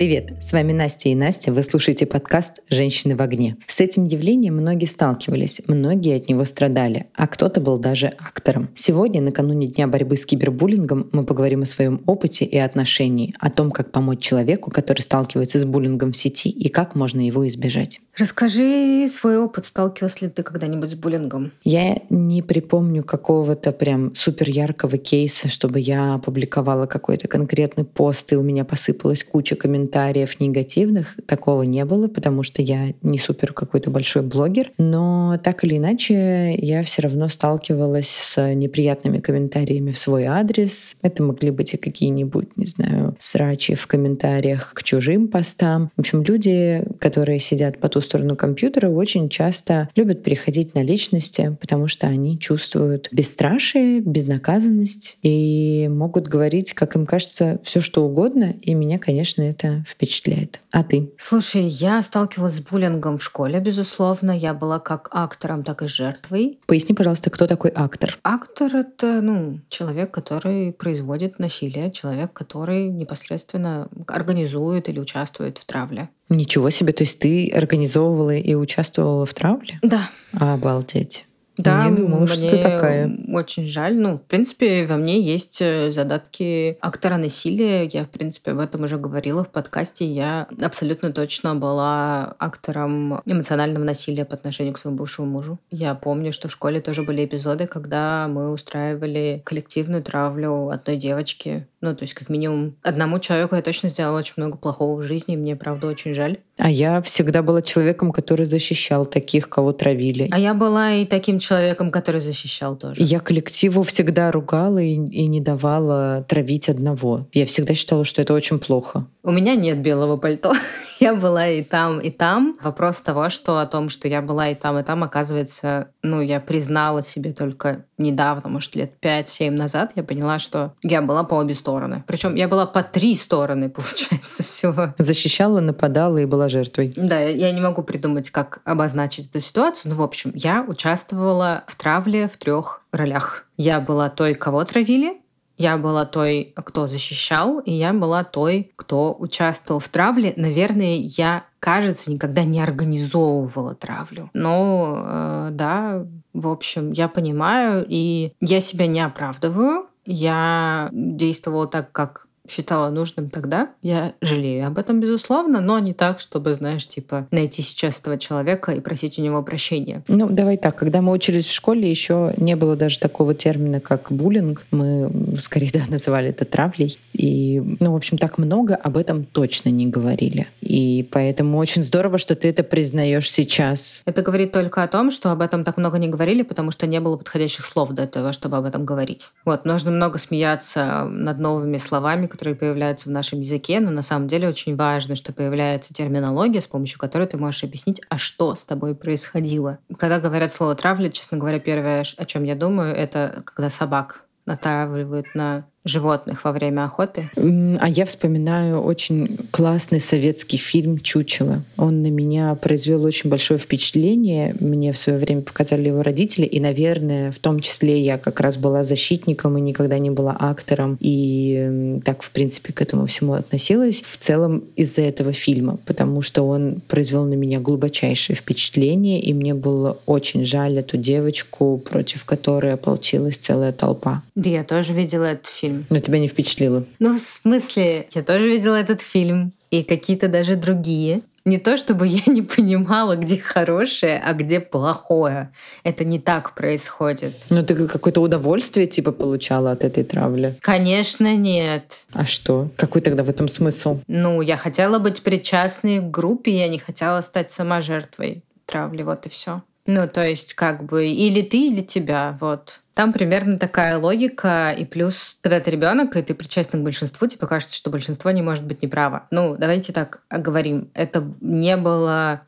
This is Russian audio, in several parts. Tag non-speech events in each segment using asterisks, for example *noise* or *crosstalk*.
Привет, с вами Настя и Настя. Вы слушаете подкаст «Женщины в огне». С этим явлением многие сталкивались, многие от него страдали, а кто-то был даже актором. Сегодня, накануне Дня борьбы с кибербуллингом, мы поговорим о своем опыте и отношении, о том, как помочь человеку, который сталкивается с буллингом в сети и как можно его избежать. Расскажи свой опыт. Сталкивался ли ты когда-нибудь с буллингом? Я не припомню какого-то прям супер яркого кейса, чтобы я опубликовала какой-то конкретный пост, и у меня посыпалась куча комментариев негативных. Такого не было, потому что я не супер какой-то большой блогер. Но так или иначе, я все равно сталкивалась с неприятными комментариями в свой адрес. Это могли быть и какие-нибудь, не знаю, срачи в комментариях к чужим постам. В общем, люди, которые сидят по ту сторону компьютера, очень часто любят переходить на личности, потому что они чувствуют бесстрашие, безнаказанность и могут говорить, как им кажется, все что угодно. И меня, конечно, это впечатляет. А ты? Слушай, я сталкивалась с буллингом в школе, безусловно. Я была как актором, так и жертвой. Поясни, пожалуйста, кто такой актор? Актор — это ну, человек, который производит насилие, человек, который непосредственно организует или участвует в травле. Ничего себе, то есть ты организовывала и участвовала в травле? Да. Обалдеть. Да, не думала, мне что ты такая. Очень жаль. Ну, в принципе, во мне есть э, задатки актора насилия. Я, в принципе, об этом уже говорила в подкасте. Я абсолютно точно была актором эмоционального насилия по отношению к своему бывшему мужу. Я помню, что в школе тоже были эпизоды, когда мы устраивали коллективную травлю одной девочки. Ну, то есть, как минимум, одному человеку я точно сделала очень много плохого в жизни, и мне, правда, очень жаль. А я всегда была человеком, который защищал таких, кого травили. А я была и таким человеком, который защищал тоже. Я коллективу всегда ругала и, и не давала травить одного. Я всегда считала, что это очень плохо. У меня нет белого пальто. *laughs* я была и там, и там. Вопрос того, что о том, что я была и там, и там, оказывается, ну, я признала себе только недавно, может, лет 5-7 назад, я поняла, что я была по обе стороны. Причем я была по три стороны, *laughs* получается, всего. Защищала, нападала и была жертвой. Да, я не могу придумать, как обозначить эту ситуацию. Ну, в общем, я участвовала в травле в трех ролях. Я была той, кого травили, я была той, кто защищал, и я была той, кто участвовал в травле. Наверное, я, кажется, никогда не организовывала травлю. Но э, да, в общем, я понимаю, и я себя не оправдываю. Я действовала так, как считала нужным тогда. Я жалею об этом, безусловно, но не так, чтобы, знаешь, типа, найти сейчас этого человека и просить у него прощения. Ну, давай так. Когда мы учились в школе, еще не было даже такого термина, как буллинг. Мы, скорее, да, *laughs* называли это травлей. И, ну, в общем, так много об этом точно не говорили. И поэтому очень здорово, что ты это признаешь сейчас. Это говорит только о том, что об этом так много не говорили, потому что не было подходящих слов для того, чтобы об этом говорить. Вот, нужно много смеяться над новыми словами, которые появляются в нашем языке, но на самом деле очень важно, что появляется терминология, с помощью которой ты можешь объяснить, а что с тобой происходило. Когда говорят слово «травля», честно говоря, первое, о чем я думаю, это когда собак натравливают на животных во время охоты? А я вспоминаю очень классный советский фильм «Чучело». Он на меня произвел очень большое впечатление. Мне в свое время показали его родители. И, наверное, в том числе я как раз была защитником и никогда не была актором. И так, в принципе, к этому всему относилась. В целом из-за этого фильма, потому что он произвел на меня глубочайшее впечатление. И мне было очень жаль эту девочку, против которой ополчилась целая толпа. Да, я тоже видела этот фильм фильм. Но тебя не впечатлило? Ну, в смысле, я тоже видела этот фильм. И какие-то даже другие. Не то чтобы я не понимала, где хорошее, а где плохое. Это не так происходит. Ну, ты какое-то удовольствие типа получала от этой травли? Конечно, нет. А что? Какой тогда в этом смысл? Ну, я хотела быть причастной к группе, я не хотела стать сама жертвой травли, вот и все. Ну, то есть, как бы, или ты, или тебя, вот. Там примерно такая логика, и плюс, когда ты ребенок, и ты причастен к большинству, тебе кажется, что большинство не может быть неправо. Ну, давайте так говорим. Это не было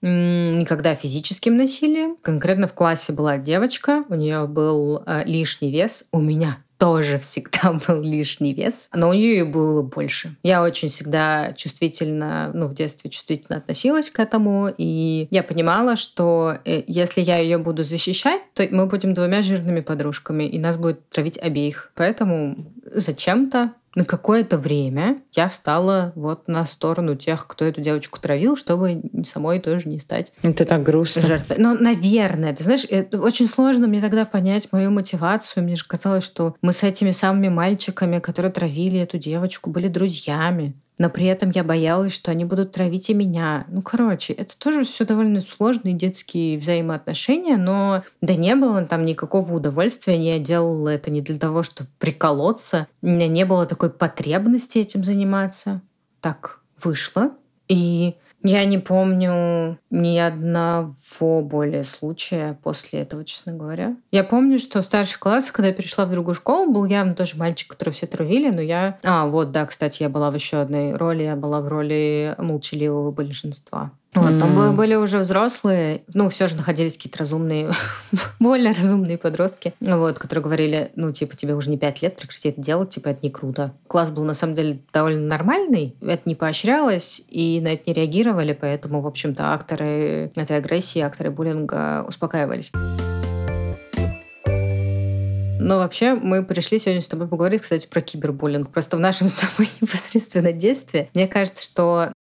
никогда физическим насилием. Конкретно в классе была девочка, у нее был э, лишний вес, у меня тоже всегда *laughs* был лишний вес, но у нее было больше. Я очень всегда чувствительно, ну, в детстве чувствительно относилась к этому, и я понимала, что э, если я ее буду защищать, то мы будем двумя жирными подружками, и нас будет травить обеих. Поэтому зачем-то на какое-то время я встала вот на сторону тех, кто эту девочку травил, чтобы самой тоже не стать Это так грустно. жертвой. Но, наверное, ты знаешь, это очень сложно мне тогда понять мою мотивацию. Мне же казалось, что мы с этими самыми мальчиками, которые травили эту девочку, были друзьями но при этом я боялась, что они будут травить и меня. Ну, короче, это тоже все довольно сложные детские взаимоотношения, но да не было там никакого удовольствия, я делала это не для того, чтобы приколоться, у меня не было такой потребности этим заниматься. Так вышло. И я не помню ни одного более случая после этого, честно говоря. Я помню, что в старших классах, когда я перешла в другую школу, был явно тоже мальчик, который все травили, но я... А, вот, да, кстати, я была в еще одной роли. Я была в роли молчаливого большинства. Вот, mm. там были уже взрослые, ну, все же находились какие-то разумные, *laughs* более разумные подростки, вот, которые говорили, ну, типа, тебе уже не пять лет, прекрати это делать, типа, это не круто. Класс был, на самом деле, довольно нормальный, это не поощрялось, и на это не реагировали, поэтому, в общем-то, акторы этой агрессии, акторы буллинга успокаивались. Но вообще мы пришли сегодня с тобой поговорить, кстати, про кибербуллинг. Просто в нашем *laughs* с тобой непосредственно детстве. Мне кажется, что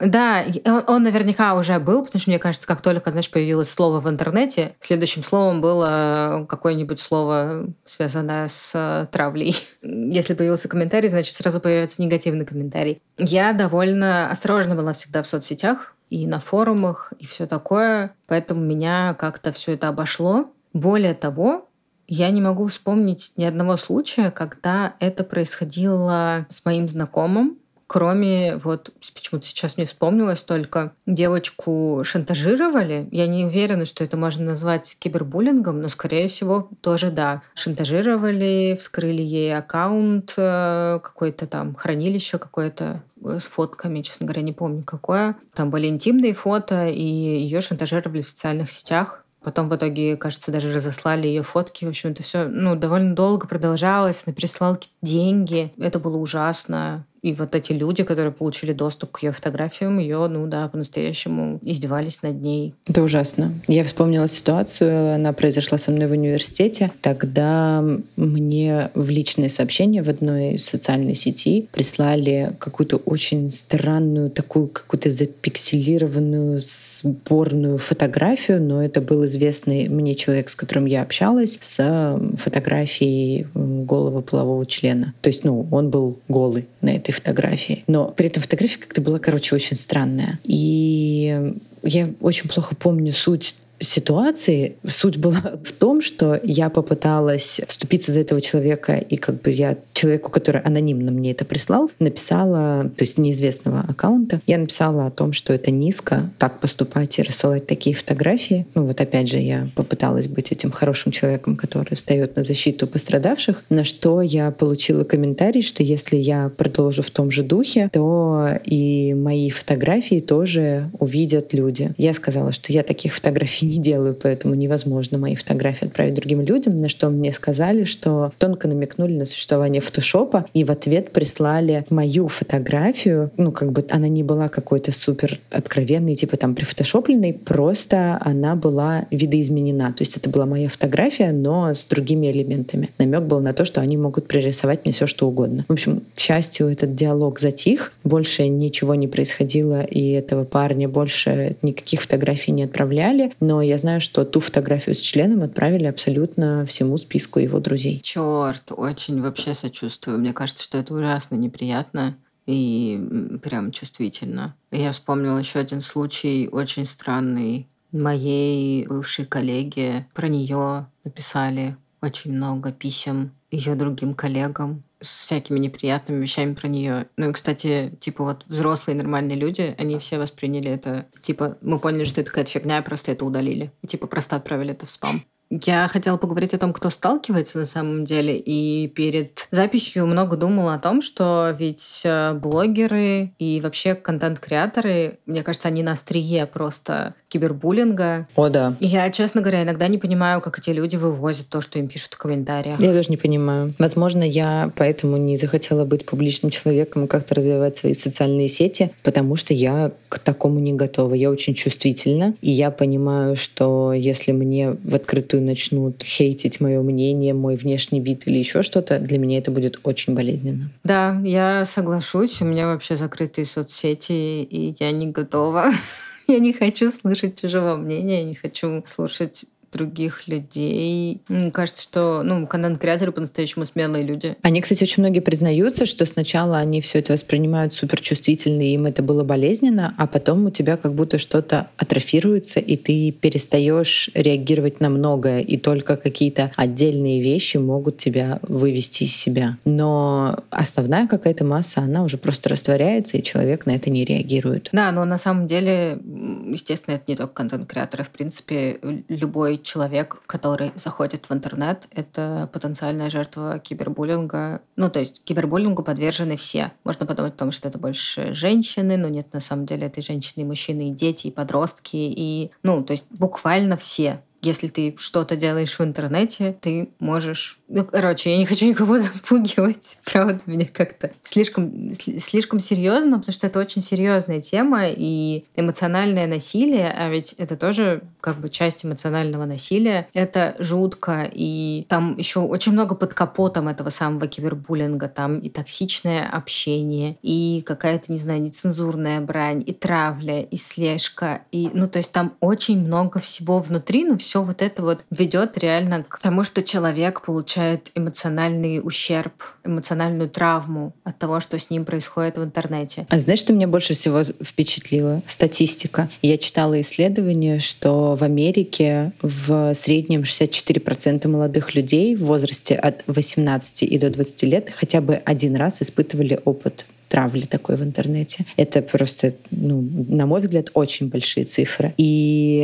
да, он, он наверняка уже был, потому что, мне кажется, как только, знаешь, появилось слово в интернете, следующим словом было какое-нибудь слово, связанное с э, травлей. *laughs* Если появился комментарий, значит, сразу появится негативный комментарий. Я довольно осторожна была всегда в соцсетях и на форумах, и все такое, поэтому меня как-то все это обошло. Более того, я не могу вспомнить ни одного случая, когда это происходило с моим знакомым, Кроме, вот почему-то сейчас мне вспомнилось только, девочку шантажировали. Я не уверена, что это можно назвать кибербуллингом, но, скорее всего, тоже да. Шантажировали, вскрыли ей аккаунт, э, какое-то там хранилище какое-то э, с фотками, честно говоря, не помню какое. Там были интимные фото, и ее шантажировали в социальных сетях. Потом в итоге, кажется, даже разослали ее фотки. В общем, это все ну, довольно долго продолжалось. Она прислала деньги. Это было ужасно. И вот эти люди, которые получили доступ к ее фотографиям, ее, ну да, по-настоящему издевались над ней. Это ужасно. Я вспомнила ситуацию, она произошла со мной в университете. Тогда мне в личные сообщения в одной социальной сети прислали какую-то очень странную, такую какую-то запикселированную сборную фотографию, но это был известный мне человек, с которым я общалась, с фотографией голого полового члена. То есть, ну, он был голый на этой этой фотографии. Но при этом фотография как-то была, короче, очень странная. И я очень плохо помню суть ситуации суть была *laughs* в том, что я попыталась вступиться за этого человека, и как бы я человеку, который анонимно мне это прислал, написала, то есть неизвестного аккаунта, я написала о том, что это низко так поступать и рассылать такие фотографии. Ну вот опять же я попыталась быть этим хорошим человеком, который встает на защиту пострадавших, на что я получила комментарий, что если я продолжу в том же духе, то и мои фотографии тоже увидят люди. Я сказала, что я таких фотографий не делаю, поэтому невозможно мои фотографии отправить другим людям, на что мне сказали, что тонко намекнули на существование фотошопа и в ответ прислали мою фотографию, ну как бы она не была какой-то супер откровенной, типа там прифотошопленной, просто она была видоизменена. То есть это была моя фотография, но с другими элементами. Намек был на то, что они могут пририсовать мне все, что угодно. В общем, к счастью, этот диалог затих, больше ничего не происходило, и этого парня больше никаких фотографий не отправляли, но я знаю, что ту фотографию с членом отправили абсолютно всему списку его друзей. Черт, очень вообще сочувствую. Мне кажется, что это ужасно неприятно и прям чувствительно. Я вспомнила еще один случай очень странный. Моей бывшей коллеге про нее написали очень много писем ее другим коллегам с всякими неприятными вещами про нее. Ну и, кстати, типа вот взрослые нормальные люди, они все восприняли это, типа, мы поняли, что это какая-то фигня, и просто это удалили. И, типа, просто отправили это в спам. Я хотела поговорить о том, кто сталкивается на самом деле, и перед записью много думала о том, что ведь э, блогеры и вообще контент-креаторы, мне кажется, они на острие просто кибербуллинга. О, да. Я, честно говоря, иногда не понимаю, как эти люди вывозят то, что им пишут в комментариях. Я тоже не понимаю. Возможно, я поэтому не захотела быть публичным человеком и как-то развивать свои социальные сети, потому что я к такому не готова. Я очень чувствительна, и я понимаю, что если мне в открытую начнут хейтить мое мнение, мой внешний вид или еще что-то, для меня это будет очень болезненно. Да, я соглашусь. У меня вообще закрытые соцсети, и я не готова. *laughs* Я не хочу слышать чужого мнения, я не хочу слушать других людей. Мне кажется, что ну, контент-креаторы по-настоящему смелые люди. Они, кстати, очень многие признаются, что сначала они все это воспринимают суперчувствительно, и им это было болезненно, а потом у тебя как будто что-то атрофируется, и ты перестаешь реагировать на многое, и только какие-то отдельные вещи могут тебя вывести из себя. Но основная какая-то масса, она уже просто растворяется, и человек на это не реагирует. Да, но на самом деле, естественно, это не только контент-креаторы. В принципе, любой человек, который заходит в интернет, это потенциальная жертва кибербуллинга. Ну, то есть кибербуллингу подвержены все. Можно подумать о том, что это больше женщины, но нет, на самом деле это и женщины, и мужчины, и дети, и подростки, и, ну, то есть буквально все если ты что-то делаешь в интернете, ты можешь... Ну, короче, я не хочу никого *laughs* запугивать. Правда, мне как-то слишком, слишком серьезно, потому что это очень серьезная тема, и эмоциональное насилие, а ведь это тоже как бы часть эмоционального насилия. Это жутко, и там еще очень много под капотом этого самого кибербуллинга. Там и токсичное общение, и какая-то, не знаю, нецензурная брань, и травля, и слежка, и, ну, то есть там очень много всего внутри, но все все вот это вот ведет реально к тому, что человек получает эмоциональный ущерб, эмоциональную травму от того, что с ним происходит в интернете. А знаешь, что меня больше всего впечатлило? Статистика. Я читала исследование, что в Америке в среднем 64% молодых людей в возрасте от 18 и до 20 лет хотя бы один раз испытывали опыт травли такой в интернете. Это просто, ну, на мой взгляд, очень большие цифры. И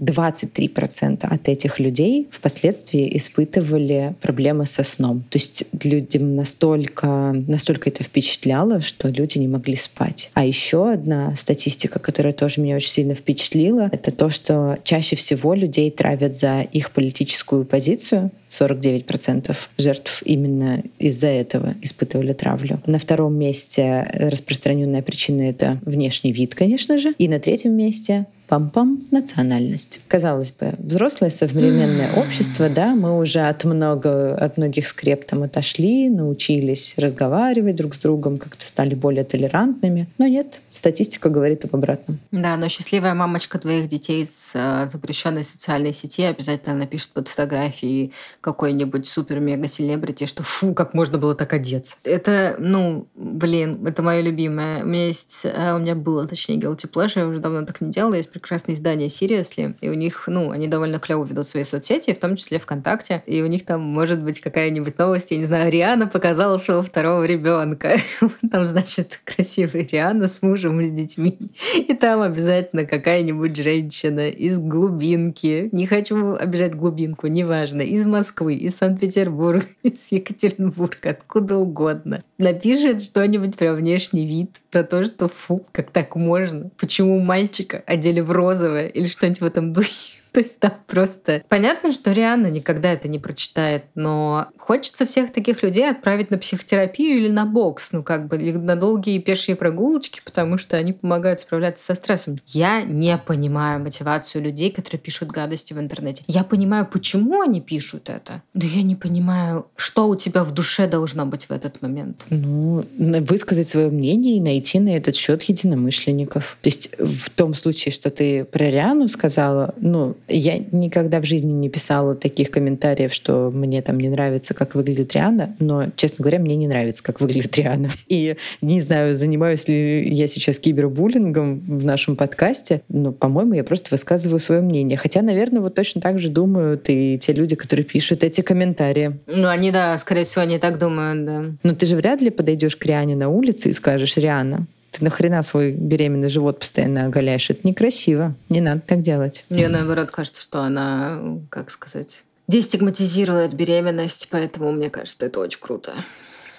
23% эм, от этих людей впоследствии испытывали проблемы со сном. То есть людям настолько, настолько это впечатляло, что люди не могли спать. А еще одна статистика, которая тоже меня очень сильно впечатлила, это то, что чаще всего людей травят за их политическую позицию. 49% жертв именно из-за этого испытывали травлю. На втором месте распространенная причина — это внешний вид, конечно же. И на третьем месте пам-пам, национальность. Казалось бы, взрослое современное общество, да, мы уже от, много, от многих скреп там отошли, научились разговаривать друг с другом, как-то стали более толерантными. Но нет, статистика говорит об обратном. Да, но счастливая мамочка твоих детей с э, запрещенной социальной сети обязательно напишет под фотографией какой-нибудь супер-мега-селебрити, что фу, как можно было так одеться. Это, ну, блин, это мое любимое. У меня есть, э, у меня было, точнее, guilty pleasure, я уже давно так не делала, есть прекрасное издание Seriously, и у них, ну, они довольно клево ведут свои соцсети, в том числе ВКонтакте, и у них там может быть какая-нибудь новость, я не знаю, Риана показала своего второго ребенка. *laughs* Там, значит, красивая Риана с мужем и с детьми. И там обязательно какая-нибудь женщина из глубинки. Не хочу обижать глубинку, неважно. Из Москвы, из Санкт-Петербурга, *laughs* из Екатеринбурга, откуда угодно. Напишет что-нибудь про внешний вид, про то, что фу, как так можно? Почему мальчика одели в розовое или что-нибудь в этом духе? То есть там просто... Понятно, что Рианна никогда это не прочитает, но хочется всех таких людей отправить на психотерапию или на бокс, ну как бы, или на долгие пешие прогулочки, потому что они помогают справляться со стрессом. Я не понимаю мотивацию людей, которые пишут гадости в интернете. Я понимаю, почему они пишут это, но я не понимаю, что у тебя в душе должно быть в этот момент. Ну, высказать свое мнение и найти на этот счет единомышленников. То есть в том случае, что ты про Риану сказала, ну, я никогда в жизни не писала таких комментариев, что мне там не нравится, как выглядит Риана, но, честно говоря, мне не нравится, как выглядит Риана. *laughs* И не знаю, занимаюсь ли я сейчас кибербуллингом в нашем подкасте, но, по-моему, я просто высказываю свое мнение. Хотя, наверное, вот точно так же думают и те люди, которые пишут эти комментарии. Ну, они, да, скорее всего, они так думают, да. Но ты же вряд ли подойдешь к Риане на улице и скажешь, Риана, ты нахрена свой беременный живот постоянно оголяешь? Это некрасиво. Не надо так делать. Мне, наоборот, кажется, что она, как сказать, дестигматизирует беременность, поэтому мне кажется, это очень круто.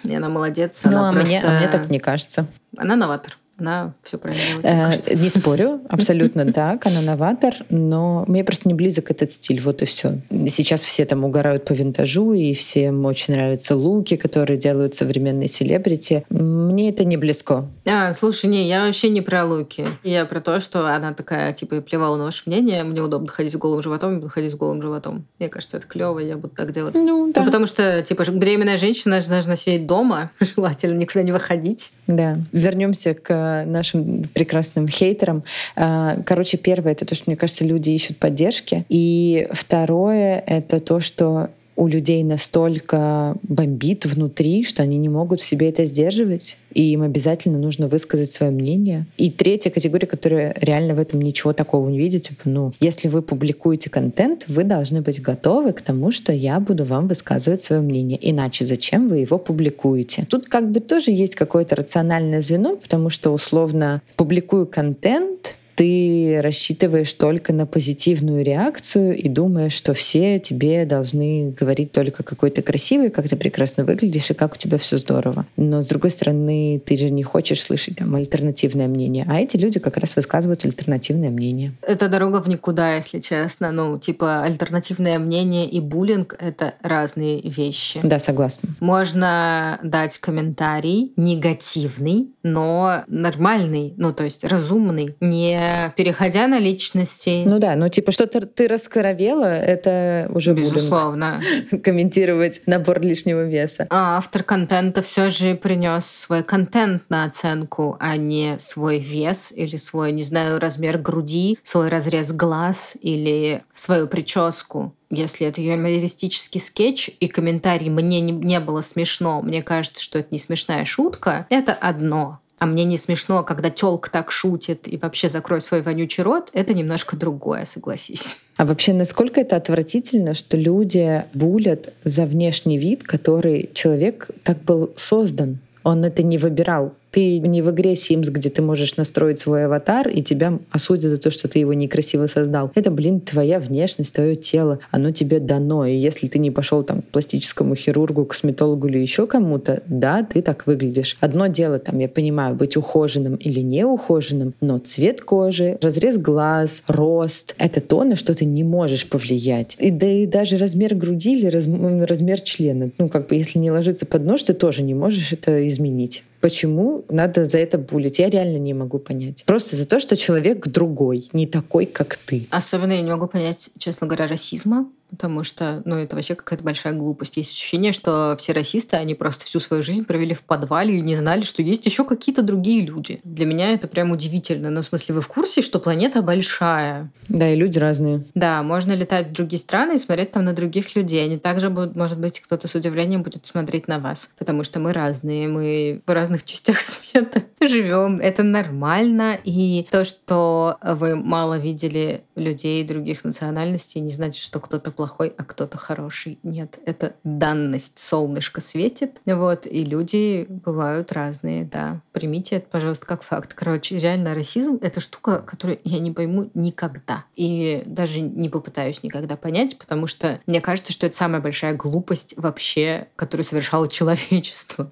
И она молодец. Ну, она а, просто... мне, а мне так не кажется. Она новатор. Она все правильно делает. Э, не спорю, *laughs* абсолютно так, она новатор, но мне просто не близок этот стиль, вот и все. Сейчас все там угорают по винтажу, и всем очень нравятся луки, которые делают современные селебрити. Мне это не близко. А, слушай, не, я вообще не про луки. Я про то, что она такая, типа, плевала на ваше мнение, мне удобно ходить с голым животом, я буду ходить с голым животом. Мне кажется, это клево, я буду так делать. Ну, ну да. Ну, потому что, типа, беременная женщина должна сидеть дома, *laughs* желательно никуда не выходить. Да. Вернемся к нашим прекрасным хейтерам. А, короче, первое это то, что, мне кажется, люди ищут поддержки. И второе это то, что у людей настолько бомбит внутри, что они не могут в себе это сдерживать, и им обязательно нужно высказать свое мнение. И третья категория, которая реально в этом ничего такого не видит, типа, ну, если вы публикуете контент, вы должны быть готовы к тому, что я буду вам высказывать свое мнение. Иначе зачем вы его публикуете? Тут как бы тоже есть какое-то рациональное звено, потому что условно публикую контент, ты рассчитываешь только на позитивную реакцию и думаешь, что все тебе должны говорить только какой ты красивый, как ты прекрасно выглядишь и как у тебя все здорово. Но с другой стороны, ты же не хочешь слышать там альтернативное мнение, а эти люди как раз высказывают альтернативное мнение. Это дорога в никуда, если честно. Ну, типа альтернативное мнение и буллинг — это разные вещи. Да, согласна. Можно дать комментарий негативный, но нормальный, ну, то есть разумный, не переходя на личности. Ну да, ну типа что-то ты раскоровела, это уже Безусловно. *laughs* комментировать набор лишнего веса. А автор контента все же принес свой контент на оценку, а не свой вес или свой, не знаю, размер груди, свой разрез глаз или свою прическу если это юмористический скетч и комментарий «мне не, не было смешно», мне кажется, что это не смешная шутка, это одно. А мне не смешно, когда тёлка так шутит и вообще закрой свой вонючий рот, это немножко другое, согласись. А вообще, насколько это отвратительно, что люди булят за внешний вид, который человек так был создан. Он это не выбирал. Ты не в игре Sims, где ты можешь настроить свой аватар, и тебя осудят за то, что ты его некрасиво создал. Это, блин, твоя внешность, твое тело. Оно тебе дано. И если ты не пошел там к пластическому хирургу, косметологу или еще кому-то, да, ты так выглядишь. Одно дело, там, я понимаю, быть ухоженным или не ухоженным, но цвет кожи, разрез глаз, рост — это то, на что ты не можешь повлиять. И, да и даже размер груди или раз, размер члена. Ну, как бы, если не ложиться под нож, ты тоже не можешь это изменить. Почему надо за это булить? Я реально не могу понять. Просто за то, что человек другой, не такой, как ты. Особенно я не могу понять, честно говоря, расизма потому что, ну, это вообще какая-то большая глупость. Есть ощущение, что все расисты, они просто всю свою жизнь провели в подвале и не знали, что есть еще какие-то другие люди. Для меня это прям удивительно. Ну, в смысле, вы в курсе, что планета большая? Да, и люди разные. Да, можно летать в другие страны и смотреть там на других людей. Они также будут, может быть, кто-то с удивлением будет смотреть на вас, потому что мы разные, мы в разных частях *laughs* света живем. Это нормально. И то, что вы мало видели людей других национальностей, не значит, что кто-то плохой, а кто-то хороший. Нет, это данность. Солнышко светит, вот, и люди бывают разные, да. Примите это, пожалуйста, как факт. Короче, реально расизм — это штука, которую я не пойму никогда. И даже не попытаюсь никогда понять, потому что мне кажется, что это самая большая глупость вообще, которую совершало человечество.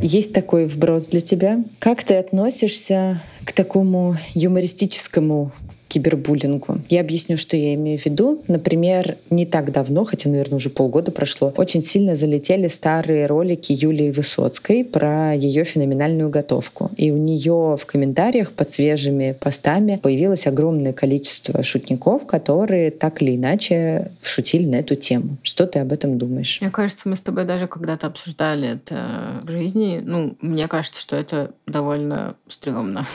Есть такой вброс для тебя. Как ты относишься к такому юмористическому кибербуллингу. Я объясню, что я имею в виду. Например, не так давно, хотя, наверное, уже полгода прошло, очень сильно залетели старые ролики Юлии Высоцкой про ее феноменальную готовку. И у нее в комментариях под свежими постами появилось огромное количество шутников, которые так или иначе шутили на эту тему. Что ты об этом думаешь? Мне кажется, мы с тобой даже когда-то обсуждали это в жизни. Ну, мне кажется, что это довольно стрёмно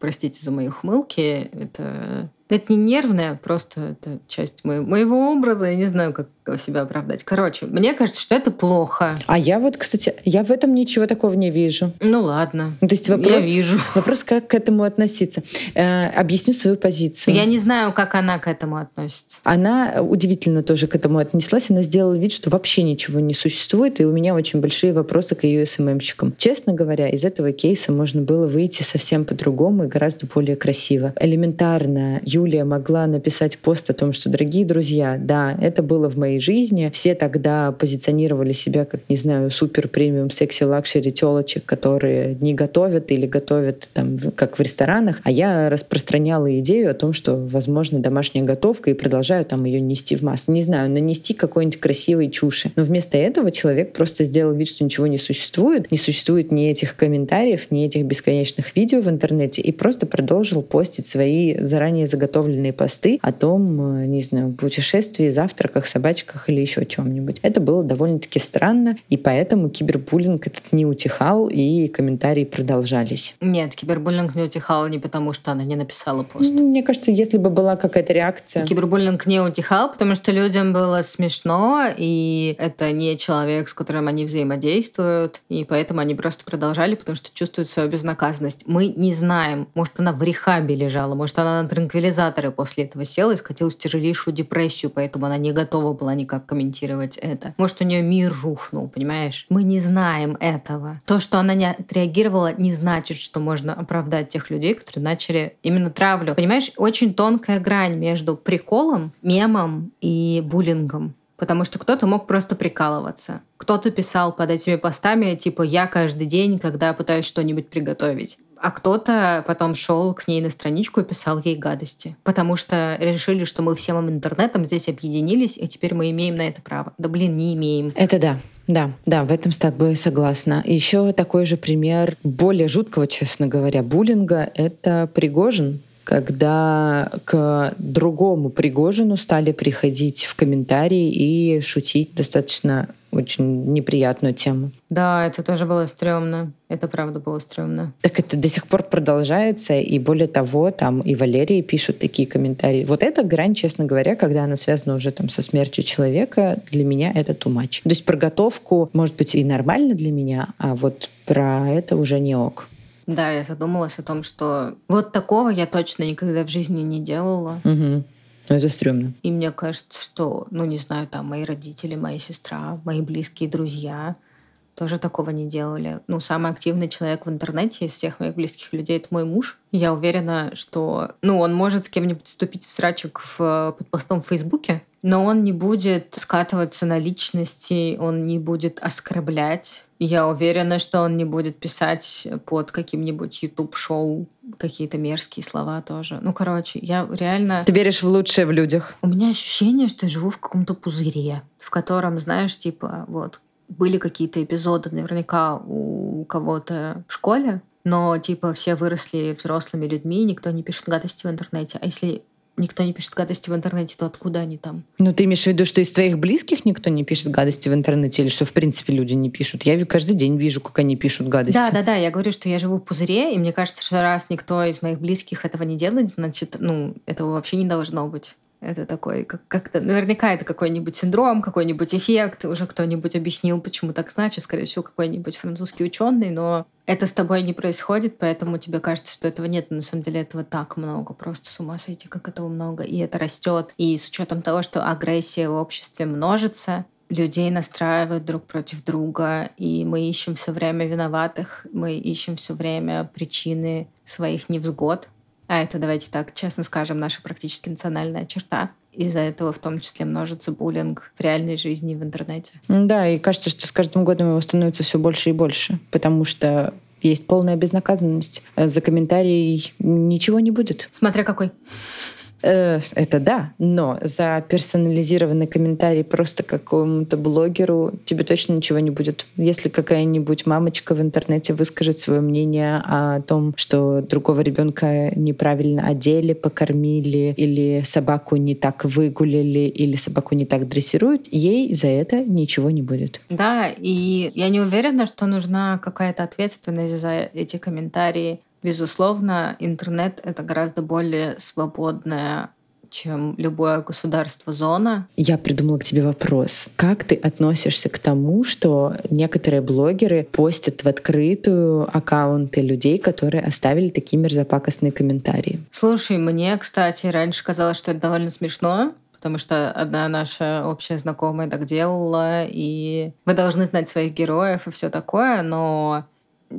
простите за мои ухмылки, это это не нервное, просто это часть моего, моего образа. Я не знаю, как себя оправдать. Короче, мне кажется, что это плохо. А я вот, кстати, я в этом ничего такого не вижу. Ну ладно. Ну, то есть вопрос, я вижу. *laughs* Вопрос, как к этому относиться. Э, объясню свою позицию. Я не знаю, как она к этому относится. Она удивительно тоже к этому отнеслась. Она сделала вид, что вообще ничего не существует, и у меня очень большие вопросы к ее СММщикам. Честно говоря, из этого кейса можно было выйти совсем по-другому и гораздо более красиво. Элементарно Юлия могла написать пост о том, что, дорогие друзья, да, это было в моей жизни. Все тогда позиционировали себя как, не знаю, супер премиум секси luxury телочек, которые не готовят или готовят там, как в ресторанах. А я распространяла идею о том, что, возможно, домашняя готовка и продолжаю там ее нести в массы. Не знаю, нанести какой-нибудь красивой чуши. Но вместо этого человек просто сделал вид, что ничего не существует. Не существует ни этих комментариев, ни этих бесконечных видео в интернете. И просто продолжил постить свои заранее заготовленные посты о том, э, не знаю, путешествии, завтраках, собачках или еще чем-нибудь. Это было довольно-таки странно, и поэтому кибербуллинг этот не утихал, и комментарии продолжались. Нет, кибербуллинг не утихал не потому, что она не написала пост. Мне кажется, если бы была какая-то реакция... Кибербуллинг не утихал, потому что людям было смешно, и это не человек, с которым они взаимодействуют, и поэтому они просто продолжали, потому что чувствуют свою безнаказанность. Мы не знаем, может, она в рехабе лежала, может, она на транквилизаторы после этого села и скатилась в тяжелейшую депрессию, поэтому она не готова была никак комментировать это. Может, у нее мир рухнул, понимаешь? Мы не знаем этого. То, что она не отреагировала, не значит, что можно оправдать тех людей, которые начали именно травлю. Понимаешь, очень тонкая грань между приколом, мемом и буллингом. Потому что кто-то мог просто прикалываться. Кто-то писал под этими постами, типа, я каждый день, когда пытаюсь что-нибудь приготовить. А кто-то потом шел к ней на страничку и писал ей гадости. Потому что решили, что мы всем интернетом здесь объединились, и теперь мы имеем на это право. Да блин, не имеем. Это да. Да, да, в этом с тобой согласна. Еще такой же пример более жуткого, честно говоря, буллинга — это Пригожин, когда к другому Пригожину стали приходить в комментарии и шутить достаточно очень неприятную тему. Да, это тоже было стрёмно. Это правда было стрёмно. Так это до сих пор продолжается, и более того, там и Валерии пишут такие комментарии. Вот эта грань, честно говоря, когда она связана уже там со смертью человека, для меня это much. То есть про готовку, может быть, и нормально для меня, а вот про это уже не ок. Да, я задумалась о том, что вот такого я точно никогда в жизни не делала. Угу. Ну, это стрёмно. И мне кажется, что, ну, не знаю, там, мои родители, моя сестра, мои близкие друзья тоже такого не делали. Ну, самый активный человек в интернете из всех моих близких людей — это мой муж. Я уверена, что, ну, он может с кем-нибудь вступить в срачек в, под постом в Фейсбуке, но он не будет скатываться на личности, он не будет оскорблять. Я уверена, что он не будет писать под каким-нибудь YouTube-шоу какие-то мерзкие слова тоже. Ну, короче, я реально... Ты веришь в лучшее в людях? У меня ощущение, что я живу в каком-то пузыре, в котором, знаешь, типа, вот, были какие-то эпизоды наверняка у кого-то в школе, но типа все выросли взрослыми людьми, никто не пишет гадости в интернете. А если никто не пишет гадости в интернете, то откуда они там? Ну, ты имеешь в виду, что из твоих близких никто не пишет гадости в интернете, или что, в принципе, люди не пишут? Я каждый день вижу, как они пишут гадости. Да, да, да. Я говорю, что я живу в пузыре, и мне кажется, что раз никто из моих близких этого не делает, значит, ну, этого вообще не должно быть. Это такой, как- как-то, наверняка это какой-нибудь синдром, какой-нибудь эффект. Уже кто-нибудь объяснил, почему так значит. Скорее всего, какой-нибудь французский ученый, но это с тобой не происходит, поэтому тебе кажется, что этого нет. Но на самом деле этого так много. Просто с ума сойти, как этого много. И это растет. И с учетом того, что агрессия в обществе множится, людей настраивают друг против друга, и мы ищем все время виноватых, мы ищем все время причины своих невзгод, а это, давайте так честно скажем, наша практически национальная черта. Из-за этого в том числе множится буллинг в реальной жизни и в интернете. Да, и кажется, что с каждым годом его становится все больше и больше, потому что есть полная безнаказанность. За комментарий ничего не будет. Смотря какой. Э, это да, но за персонализированный комментарий просто какому-то блогеру тебе точно ничего не будет. Если какая-нибудь мамочка в интернете выскажет свое мнение о том, что другого ребенка неправильно одели, покормили, или собаку не так выгулили, или собаку не так дрессируют, ей за это ничего не будет. Да, и я не уверена, что нужна какая-то ответственность за эти комментарии Безусловно, интернет — это гораздо более свободная чем любое государство зона. Я придумала к тебе вопрос. Как ты относишься к тому, что некоторые блогеры постят в открытую аккаунты людей, которые оставили такие мерзопакостные комментарии? Слушай, мне, кстати, раньше казалось, что это довольно смешно, потому что одна наша общая знакомая так делала, и вы должны знать своих героев и все такое, но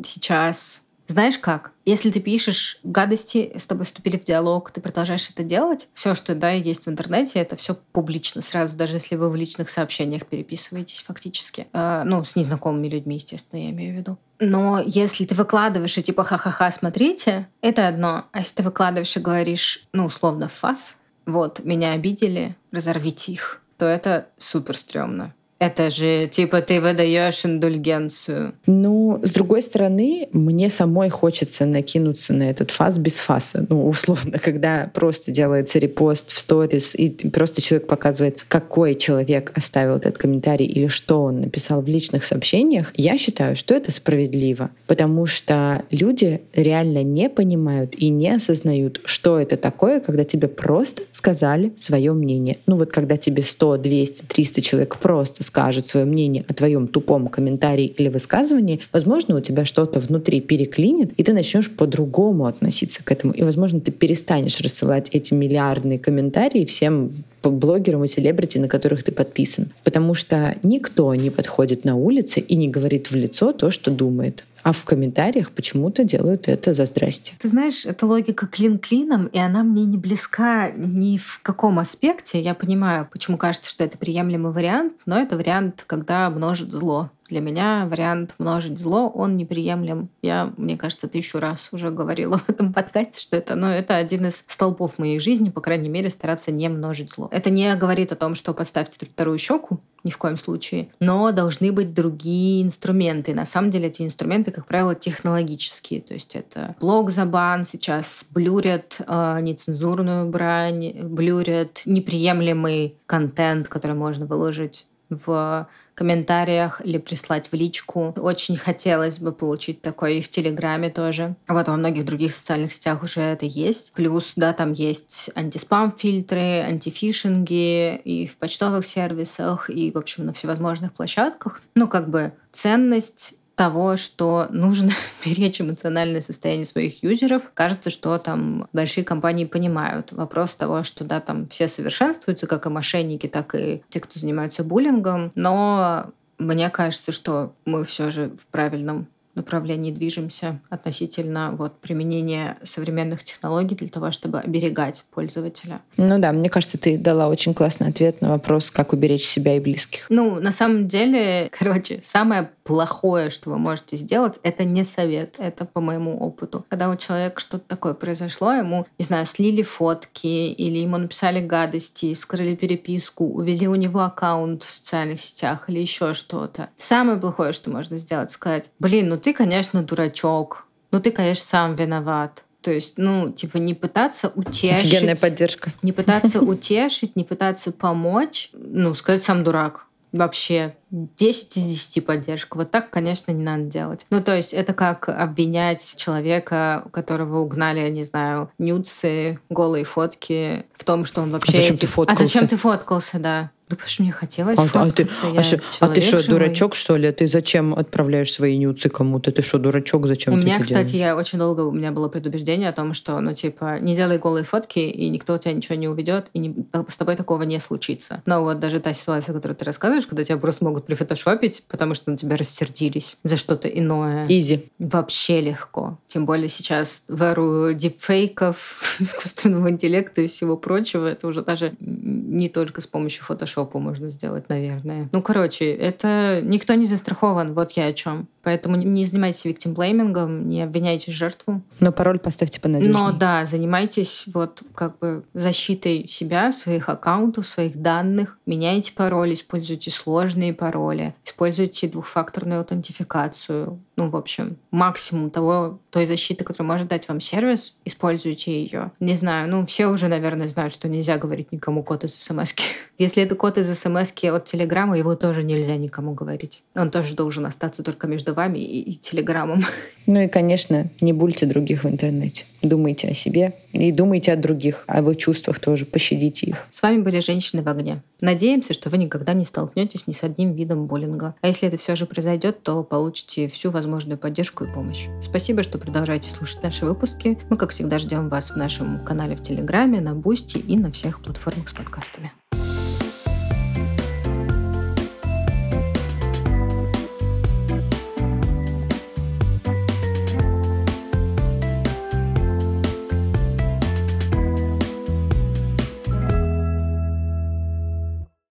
сейчас Знаешь как? Если ты пишешь гадости, с тобой вступили в диалог, ты продолжаешь это делать, все, что да, есть в интернете, это все публично сразу, даже если вы в личных сообщениях переписываетесь фактически. Э, ну, с незнакомыми людьми, естественно, я имею в виду. Но если ты выкладываешь и типа ха-ха-ха, смотрите, это одно. А если ты выкладываешь и говоришь, ну, условно, фас, вот, меня обидели, разорвите их, то это супер стрёмно. Это же типа ты выдаешь индульгенцию. Ну, с другой стороны, мне самой хочется накинуться на этот фас без фаса. Ну, условно, *laughs* когда просто делается репост в сторис, и просто человек показывает, какой человек оставил этот комментарий или что он написал в личных сообщениях, я считаю, что это справедливо. Потому что люди реально не понимают и не осознают, что это такое, когда тебе просто сказали свое мнение. Ну вот когда тебе 100, 200, 300 человек просто скажет свое мнение о твоем тупом комментарии или высказывании, возможно, у тебя что-то внутри переклинит, и ты начнешь по-другому относиться к этому. И, возможно, ты перестанешь рассылать эти миллиардные комментарии всем блогерам и селебрити, на которых ты подписан. Потому что никто не подходит на улице и не говорит в лицо то, что думает. А в комментариях почему-то делают это за здрасте. Ты знаешь, эта логика клин клином, и она мне не близка ни в каком аспекте. Я понимаю, почему кажется, что это приемлемый вариант, но это вариант, когда множит зло. Для меня вариант множить зло, он неприемлем. Я, мне кажется, тысячу раз уже говорила в этом подкасте, что это, ну, это один из столпов моей жизни, по крайней мере, стараться не множить зло. Это не говорит о том, что поставьте вторую щеку, ни в коем случае. Но должны быть другие инструменты. На самом деле эти инструменты, как правило, технологические. То есть это блок за бан, сейчас блюрят э, нецензурную брань, блюрят неприемлемый контент, который можно выложить в комментариях или прислать в личку. Очень хотелось бы получить такое и в Телеграме тоже. Вот во многих других социальных сетях уже это есть. Плюс, да, там есть антиспам-фильтры, антифишинги и в почтовых сервисах, и, в общем, на всевозможных площадках. Ну, как бы ценность того, что нужно *laughs* беречь эмоциональное состояние своих юзеров. Кажется, что там большие компании понимают. Вопрос того, что да, там все совершенствуются, как и мошенники, так и те, кто занимаются буллингом. Но мне кажется, что мы все же в правильном направлении движемся относительно вот, применения современных технологий для того, чтобы оберегать пользователя. Ну да, мне кажется, ты дала очень классный ответ на вопрос, как уберечь себя и близких. Ну, на самом деле, *laughs* короче, самое плохое, что вы можете сделать, это не совет. Это по моему опыту. Когда у человека что-то такое произошло, ему, не знаю, слили фотки или ему написали гадости, скрыли переписку, увели у него аккаунт в социальных сетях или еще что-то. Самое плохое, что можно сделать, сказать, блин, ну ты, конечно, дурачок. Ну ты, конечно, сам виноват. То есть, ну, типа, не пытаться утешить. Офигенная поддержка. Не пытаться *laughs* утешить, не пытаться помочь. Ну, сказать, сам дурак. Вообще, 10 из 10 поддержка. Вот так, конечно, не надо делать. Ну, то есть это как обвинять человека, которого угнали, не знаю, нюцы, голые фотки в том, что он вообще... А зачем эти... ты фоткался? А зачем ты фоткался, да. Да потому что мне хотелось а, а ты, а, а ты что, дурачок, что ли? Ты зачем отправляешь свои нюдсы кому-то? Ты что, дурачок? Зачем У ты меня, это кстати, делаешь? я очень долго у меня было предубеждение о том, что, ну, типа, не делай голые фотки, и никто у тебя ничего не уведет, и не, с тобой такого не случится. Но вот даже та ситуация, которую ты рассказываешь, когда тебя просто могут прифотошопить, потому что на тебя рассердились за что-то иное. Easy. Вообще легко. Тем более сейчас в эру дипфейков, *laughs* искусственного интеллекта и всего прочего, это уже даже не только с помощью фотошопа можно сделать, наверное. Ну, короче, это никто не застрахован, вот я о чем. Поэтому не занимайтесь виктимблеймингом, не обвиняйте жертву. Но пароль поставьте понадежнее. Но да, занимайтесь вот как бы защитой себя, своих аккаунтов, своих данных. Меняйте пароль, используйте сложные пароли, используйте двухфакторную аутентификацию. Ну, в общем, максимум того, той защиты, которую может дать вам сервис, используйте ее. Не знаю, ну, все уже, наверное, знают, что нельзя говорить никому код из смс -ки. *laughs* Если это код из смс от Телеграма, его тоже нельзя никому говорить. Он тоже должен остаться только между вами и, и Телеграмом. *laughs* Ну и, конечно, не буллите других в интернете. Думайте о себе и думайте о других, об их чувствах тоже, пощадите их. С вами были «Женщины в огне». Надеемся, что вы никогда не столкнетесь ни с одним видом буллинга. А если это все же произойдет, то получите всю возможную поддержку и помощь. Спасибо, что продолжаете слушать наши выпуски. Мы, как всегда, ждем вас в нашем канале в Телеграме, на Бусти и на всех платформах с подкастами.